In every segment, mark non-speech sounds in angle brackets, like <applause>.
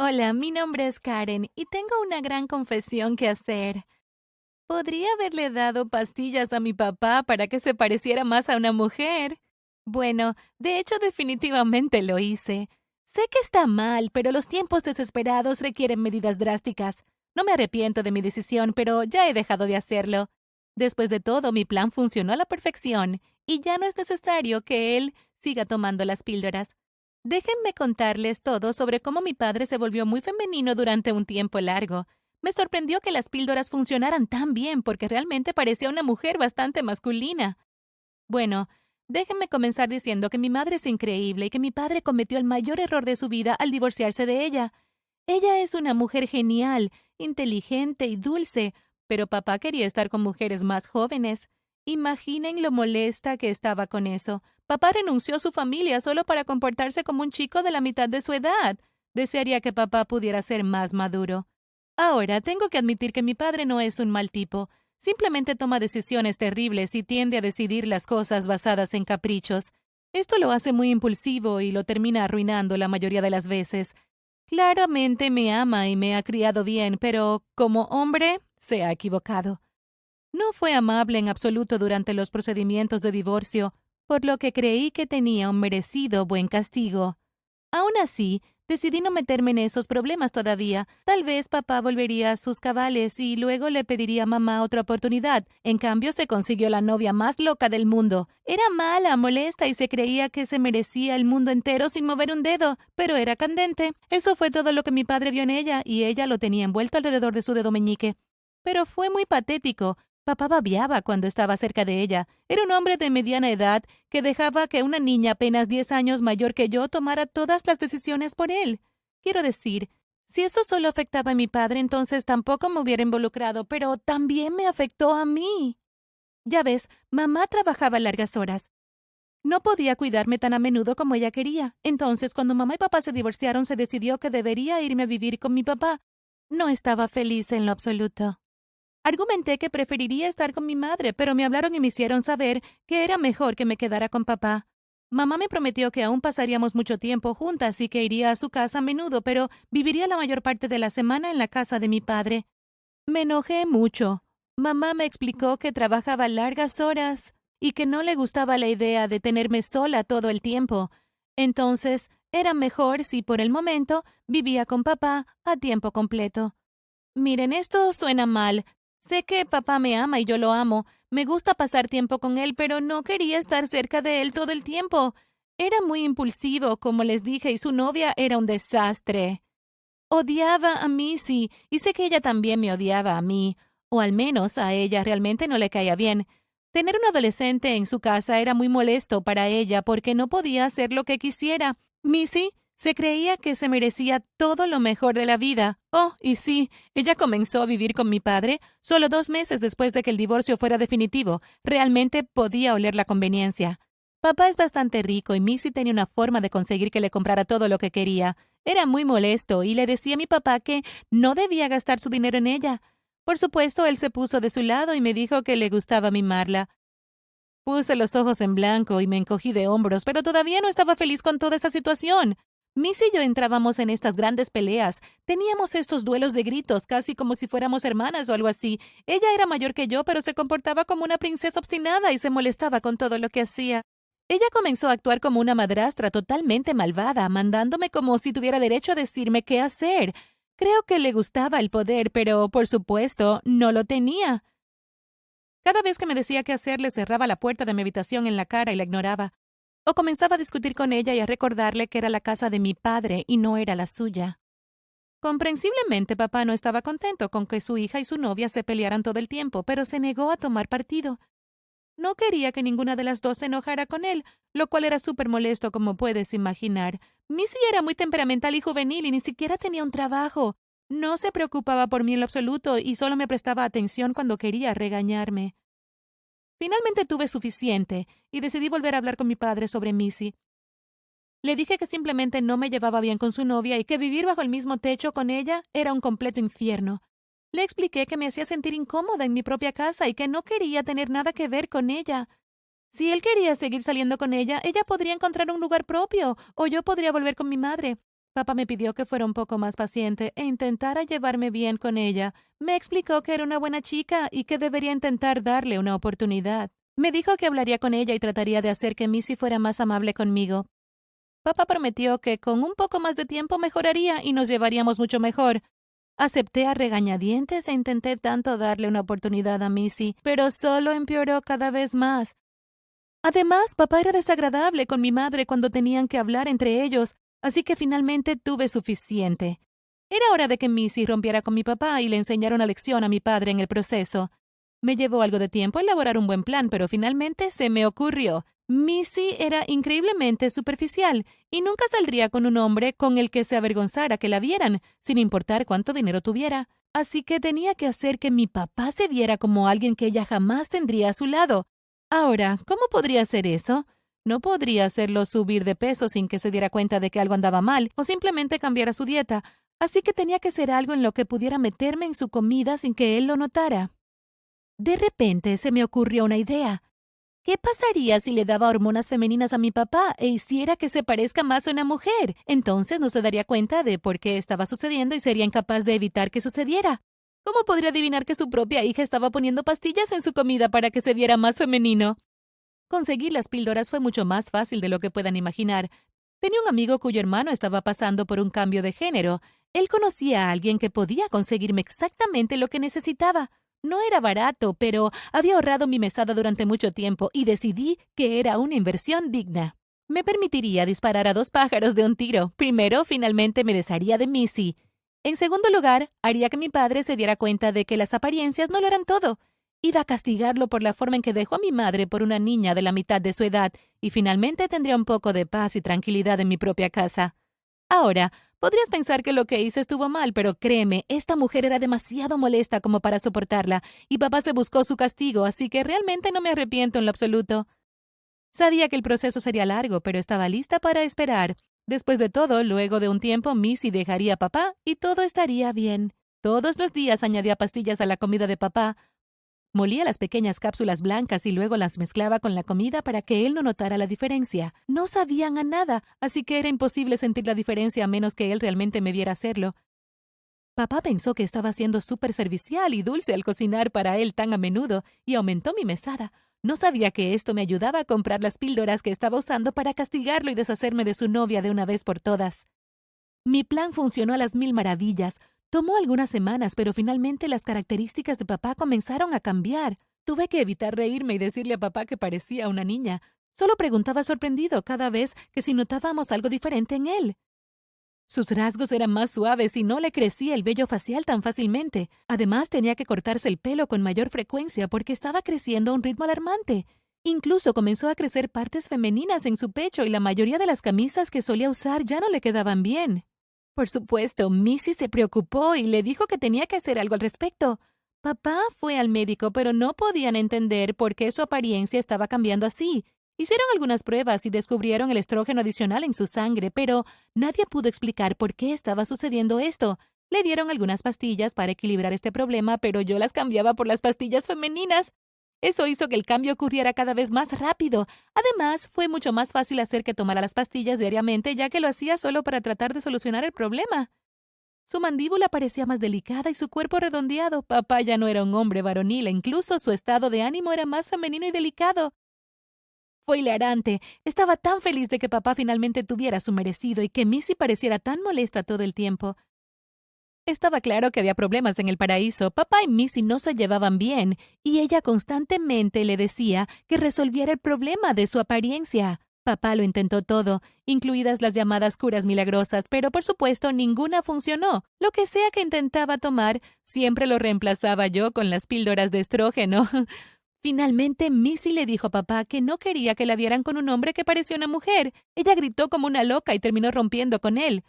Hola, mi nombre es Karen y tengo una gran confesión que hacer. Podría haberle dado pastillas a mi papá para que se pareciera más a una mujer. Bueno, de hecho definitivamente lo hice. Sé que está mal, pero los tiempos desesperados requieren medidas drásticas. No me arrepiento de mi decisión, pero ya he dejado de hacerlo. Después de todo, mi plan funcionó a la perfección, y ya no es necesario que él siga tomando las píldoras. Déjenme contarles todo sobre cómo mi padre se volvió muy femenino durante un tiempo largo. Me sorprendió que las píldoras funcionaran tan bien porque realmente parecía una mujer bastante masculina. Bueno, déjenme comenzar diciendo que mi madre es increíble y que mi padre cometió el mayor error de su vida al divorciarse de ella. Ella es una mujer genial, inteligente y dulce, pero papá quería estar con mujeres más jóvenes. Imaginen lo molesta que estaba con eso. Papá renunció a su familia solo para comportarse como un chico de la mitad de su edad. Desearía que papá pudiera ser más maduro. Ahora, tengo que admitir que mi padre no es un mal tipo. Simplemente toma decisiones terribles y tiende a decidir las cosas basadas en caprichos. Esto lo hace muy impulsivo y lo termina arruinando la mayoría de las veces. Claramente me ama y me ha criado bien, pero como hombre se ha equivocado. No fue amable en absoluto durante los procedimientos de divorcio, por lo que creí que tenía un merecido buen castigo. Aún así, decidí no meterme en esos problemas todavía. Tal vez papá volvería a sus cabales y luego le pediría a mamá otra oportunidad. En cambio, se consiguió la novia más loca del mundo. Era mala, molesta y se creía que se merecía el mundo entero sin mover un dedo, pero era candente. Eso fue todo lo que mi padre vio en ella y ella lo tenía envuelto alrededor de su dedo meñique. Pero fue muy patético. Papá babiaba cuando estaba cerca de ella. Era un hombre de mediana edad que dejaba que una niña apenas diez años mayor que yo tomara todas las decisiones por él. Quiero decir, si eso solo afectaba a mi padre, entonces tampoco me hubiera involucrado, pero también me afectó a mí. Ya ves, mamá trabajaba largas horas. No podía cuidarme tan a menudo como ella quería. Entonces, cuando mamá y papá se divorciaron, se decidió que debería irme a vivir con mi papá. No estaba feliz en lo absoluto. Argumenté que preferiría estar con mi madre, pero me hablaron y me hicieron saber que era mejor que me quedara con papá. Mamá me prometió que aún pasaríamos mucho tiempo juntas y que iría a su casa a menudo, pero viviría la mayor parte de la semana en la casa de mi padre. Me enojé mucho. Mamá me explicó que trabajaba largas horas y que no le gustaba la idea de tenerme sola todo el tiempo. Entonces, era mejor si por el momento vivía con papá a tiempo completo. Miren, esto suena mal, Sé que papá me ama y yo lo amo. Me gusta pasar tiempo con él, pero no quería estar cerca de él todo el tiempo. Era muy impulsivo, como les dije, y su novia era un desastre. Odiaba a Missy, y sé que ella también me odiaba a mí, o al menos a ella realmente no le caía bien. Tener un adolescente en su casa era muy molesto para ella porque no podía hacer lo que quisiera. Missy se creía que se merecía todo lo mejor de la vida. Oh, y sí, ella comenzó a vivir con mi padre solo dos meses después de que el divorcio fuera definitivo. Realmente podía oler la conveniencia. Papá es bastante rico y Missy tenía una forma de conseguir que le comprara todo lo que quería. Era muy molesto y le decía a mi papá que no debía gastar su dinero en ella. Por supuesto, él se puso de su lado y me dijo que le gustaba mimarla. Puse los ojos en blanco y me encogí de hombros, pero todavía no estaba feliz con toda esta situación. Miss y yo entrábamos en estas grandes peleas. Teníamos estos duelos de gritos, casi como si fuéramos hermanas o algo así. Ella era mayor que yo, pero se comportaba como una princesa obstinada y se molestaba con todo lo que hacía. Ella comenzó a actuar como una madrastra totalmente malvada, mandándome como si tuviera derecho a decirme qué hacer. Creo que le gustaba el poder, pero, por supuesto, no lo tenía. Cada vez que me decía qué hacer, le cerraba la puerta de mi habitación en la cara y la ignoraba o comenzaba a discutir con ella y a recordarle que era la casa de mi padre y no era la suya. Comprensiblemente papá no estaba contento con que su hija y su novia se pelearan todo el tiempo, pero se negó a tomar partido. No quería que ninguna de las dos se enojara con él, lo cual era súper molesto como puedes imaginar. Missy era muy temperamental y juvenil y ni siquiera tenía un trabajo. No se preocupaba por mí en lo absoluto y solo me prestaba atención cuando quería regañarme. Finalmente tuve suficiente y decidí volver a hablar con mi padre sobre Missy. Le dije que simplemente no me llevaba bien con su novia y que vivir bajo el mismo techo con ella era un completo infierno. Le expliqué que me hacía sentir incómoda en mi propia casa y que no quería tener nada que ver con ella. Si él quería seguir saliendo con ella, ella podría encontrar un lugar propio, o yo podría volver con mi madre. Papá me pidió que fuera un poco más paciente e intentara llevarme bien con ella. Me explicó que era una buena chica y que debería intentar darle una oportunidad. Me dijo que hablaría con ella y trataría de hacer que Missy fuera más amable conmigo. Papá prometió que con un poco más de tiempo mejoraría y nos llevaríamos mucho mejor. Acepté a regañadientes e intenté tanto darle una oportunidad a Missy, pero solo empeoró cada vez más. Además, papá era desagradable con mi madre cuando tenían que hablar entre ellos, Así que finalmente tuve suficiente. Era hora de que Missy rompiera con mi papá y le enseñara una lección a mi padre en el proceso. Me llevó algo de tiempo elaborar un buen plan, pero finalmente se me ocurrió. Missy era increíblemente superficial y nunca saldría con un hombre con el que se avergonzara que la vieran, sin importar cuánto dinero tuviera. Así que tenía que hacer que mi papá se viera como alguien que ella jamás tendría a su lado. Ahora, ¿cómo podría hacer eso? No podría hacerlo subir de peso sin que se diera cuenta de que algo andaba mal o simplemente cambiara su dieta, así que tenía que ser algo en lo que pudiera meterme en su comida sin que él lo notara. De repente se me ocurrió una idea. ¿Qué pasaría si le daba hormonas femeninas a mi papá e hiciera que se parezca más a una mujer? Entonces no se daría cuenta de por qué estaba sucediendo y sería incapaz de evitar que sucediera. ¿Cómo podría adivinar que su propia hija estaba poniendo pastillas en su comida para que se viera más femenino? Conseguir las píldoras fue mucho más fácil de lo que puedan imaginar. Tenía un amigo cuyo hermano estaba pasando por un cambio de género. Él conocía a alguien que podía conseguirme exactamente lo que necesitaba. No era barato, pero había ahorrado mi mesada durante mucho tiempo y decidí que era una inversión digna. Me permitiría disparar a dos pájaros de un tiro. Primero, finalmente me desharía de Missy. En segundo lugar, haría que mi padre se diera cuenta de que las apariencias no lo eran todo. Iba a castigarlo por la forma en que dejó a mi madre por una niña de la mitad de su edad, y finalmente tendría un poco de paz y tranquilidad en mi propia casa. Ahora, podrías pensar que lo que hice estuvo mal, pero créeme, esta mujer era demasiado molesta como para soportarla, y papá se buscó su castigo, así que realmente no me arrepiento en lo absoluto. Sabía que el proceso sería largo, pero estaba lista para esperar. Después de todo, luego de un tiempo, Missy dejaría a papá y todo estaría bien. Todos los días añadía pastillas a la comida de papá, Molía las pequeñas cápsulas blancas y luego las mezclaba con la comida para que él no notara la diferencia. No sabían a nada, así que era imposible sentir la diferencia a menos que él realmente me viera hacerlo. Papá pensó que estaba siendo súper servicial y dulce al cocinar para él tan a menudo y aumentó mi mesada. No sabía que esto me ayudaba a comprar las píldoras que estaba usando para castigarlo y deshacerme de su novia de una vez por todas. Mi plan funcionó a las mil maravillas. Tomó algunas semanas, pero finalmente las características de papá comenzaron a cambiar. Tuve que evitar reírme y decirle a papá que parecía una niña. Solo preguntaba sorprendido cada vez que si notábamos algo diferente en él. Sus rasgos eran más suaves y no le crecía el vello facial tan fácilmente. Además, tenía que cortarse el pelo con mayor frecuencia porque estaba creciendo a un ritmo alarmante. Incluso comenzó a crecer partes femeninas en su pecho y la mayoría de las camisas que solía usar ya no le quedaban bien. Por supuesto, Missy se preocupó y le dijo que tenía que hacer algo al respecto. Papá fue al médico, pero no podían entender por qué su apariencia estaba cambiando así. Hicieron algunas pruebas y descubrieron el estrógeno adicional en su sangre, pero nadie pudo explicar por qué estaba sucediendo esto. Le dieron algunas pastillas para equilibrar este problema, pero yo las cambiaba por las pastillas femeninas. Eso hizo que el cambio ocurriera cada vez más rápido. Además, fue mucho más fácil hacer que tomara las pastillas diariamente, ya que lo hacía solo para tratar de solucionar el problema. Su mandíbula parecía más delicada y su cuerpo redondeado. Papá ya no era un hombre varonil, e incluso su estado de ánimo era más femenino y delicado. Fue hilarante. Estaba tan feliz de que papá finalmente tuviera su merecido y que Missy pareciera tan molesta todo el tiempo. Estaba claro que había problemas en el paraíso. Papá y Missy no se llevaban bien, y ella constantemente le decía que resolviera el problema de su apariencia. Papá lo intentó todo, incluidas las llamadas curas milagrosas, pero por supuesto ninguna funcionó. Lo que sea que intentaba tomar, siempre lo reemplazaba yo con las píldoras de estrógeno. <laughs> Finalmente, Missy le dijo a papá que no quería que la vieran con un hombre que parecía una mujer. Ella gritó como una loca y terminó rompiendo con él.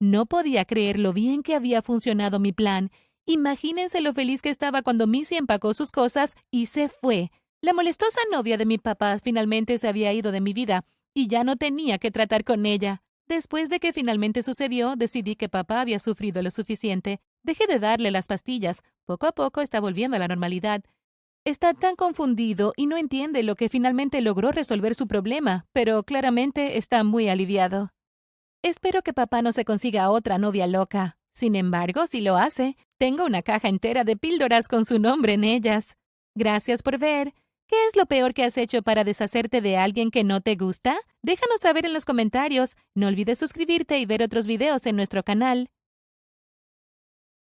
No podía creer lo bien que había funcionado mi plan. Imagínense lo feliz que estaba cuando Missy empacó sus cosas y se fue. La molestosa novia de mi papá finalmente se había ido de mi vida y ya no tenía que tratar con ella. Después de que finalmente sucedió, decidí que papá había sufrido lo suficiente. Dejé de darle las pastillas. Poco a poco está volviendo a la normalidad. Está tan confundido y no entiende lo que finalmente logró resolver su problema, pero claramente está muy aliviado. Espero que papá no se consiga otra novia loca. Sin embargo, si lo hace, tengo una caja entera de píldoras con su nombre en ellas. Gracias por ver. ¿Qué es lo peor que has hecho para deshacerte de alguien que no te gusta? Déjanos saber en los comentarios. No olvides suscribirte y ver otros videos en nuestro canal.